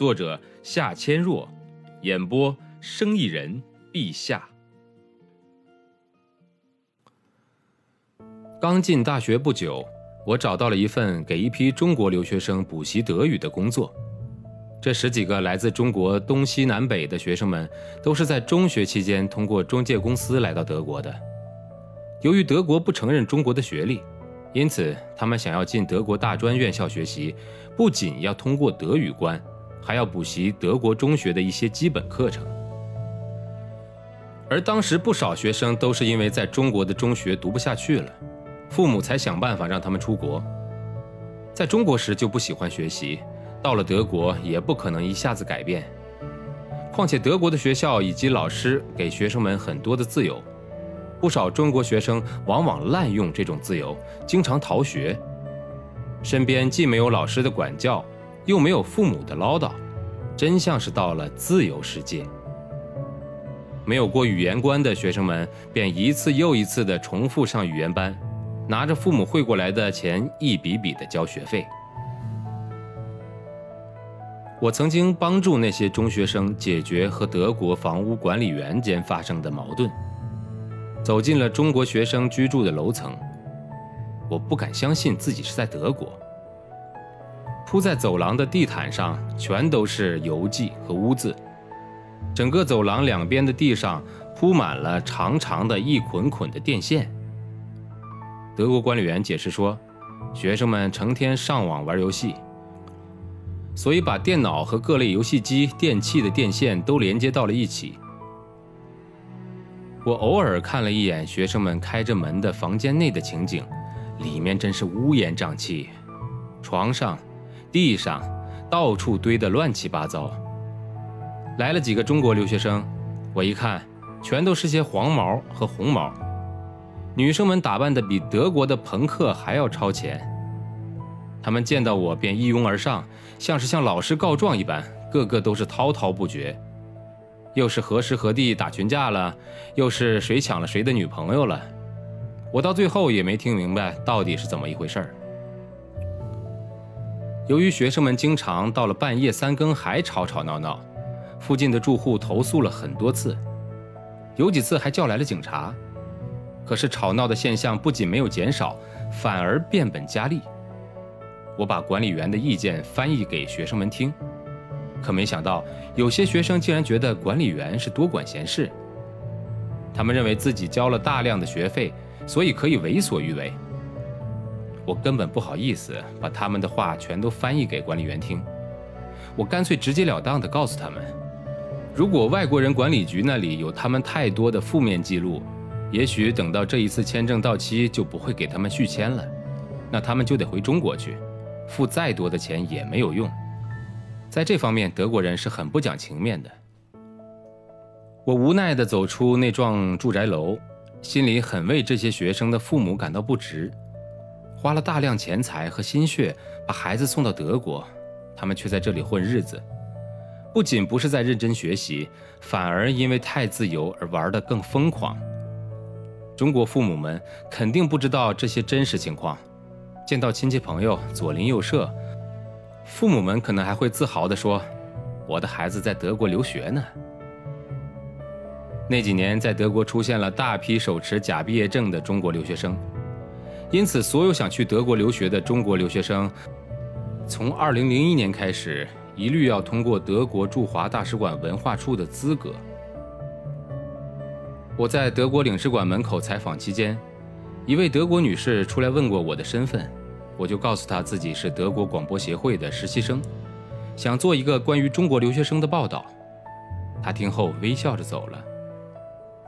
作者夏千若，演播生意人陛下。刚进大学不久，我找到了一份给一批中国留学生补习德语的工作。这十几个来自中国东西南北的学生们，都是在中学期间通过中介公司来到德国的。由于德国不承认中国的学历，因此他们想要进德国大专院校学习，不仅要通过德语关。还要补习德国中学的一些基本课程，而当时不少学生都是因为在中国的中学读不下去了，父母才想办法让他们出国。在中国时就不喜欢学习，到了德国也不可能一下子改变。况且德国的学校以及老师给学生们很多的自由，不少中国学生往往滥用这种自由，经常逃学，身边既没有老师的管教。又没有父母的唠叨，真像是到了自由世界。没有过语言关的学生们，便一次又一次地重复上语言班，拿着父母汇过来的钱一笔笔地交学费。我曾经帮助那些中学生解决和德国房屋管理员间发生的矛盾，走进了中国学生居住的楼层，我不敢相信自己是在德国。铺在走廊的地毯上全都是油迹和污渍，整个走廊两边的地上铺满了长长的一捆捆的电线。德国管理员解释说，学生们成天上网玩游戏，所以把电脑和各类游戏机电器的电线都连接到了一起。我偶尔看了一眼学生们开着门的房间内的情景，里面真是乌烟瘴气，床上。地上到处堆得乱七八糟。来了几个中国留学生，我一看，全都是些黄毛和红毛。女生们打扮得比德国的朋克还要超前。他们见到我便一拥而上，像是向老师告状一般，个个都是滔滔不绝。又是何时何地打群架了，又是谁抢了谁的女朋友了。我到最后也没听明白到底是怎么一回事儿。由于学生们经常到了半夜三更还吵吵闹闹，附近的住户投诉了很多次，有几次还叫来了警察。可是吵闹的现象不仅没有减少，反而变本加厉。我把管理员的意见翻译给学生们听，可没想到有些学生竟然觉得管理员是多管闲事。他们认为自己交了大量的学费，所以可以为所欲为。我根本不好意思把他们的话全都翻译给管理员听，我干脆直截了当地告诉他们，如果外国人管理局那里有他们太多的负面记录，也许等到这一次签证到期就不会给他们续签了，那他们就得回中国去，付再多的钱也没有用。在这方面，德国人是很不讲情面的。我无奈地走出那幢住宅楼，心里很为这些学生的父母感到不值。花了大量钱财和心血把孩子送到德国，他们却在这里混日子，不仅不是在认真学习，反而因为太自由而玩得更疯狂。中国父母们肯定不知道这些真实情况，见到亲戚朋友左邻右舍，父母们可能还会自豪地说：“我的孩子在德国留学呢。”那几年在德国出现了大批手持假毕业证的中国留学生。因此，所有想去德国留学的中国留学生，从2001年开始，一律要通过德国驻华大使馆文化处的资格。我在德国领事馆门口采访期间，一位德国女士出来问过我的身份，我就告诉她自己是德国广播协会的实习生，想做一个关于中国留学生的报道。她听后微笑着走了。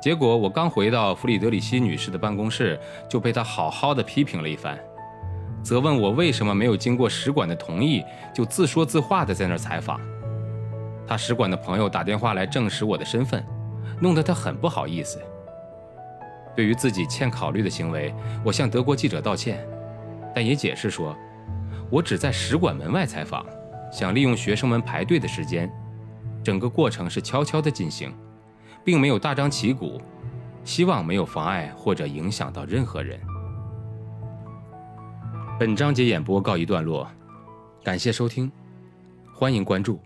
结果我刚回到弗里德里希女士的办公室，就被她好好的批评了一番，责问我为什么没有经过使馆的同意就自说自话的在那儿采访。他使馆的朋友打电话来证实我的身份，弄得他很不好意思。对于自己欠考虑的行为，我向德国记者道歉，但也解释说，我只在使馆门外采访，想利用学生们排队的时间，整个过程是悄悄的进行，并没有大张旗鼓，希望没有妨碍或者影响到任何人。本章节演播告一段落，感谢收听，欢迎关注。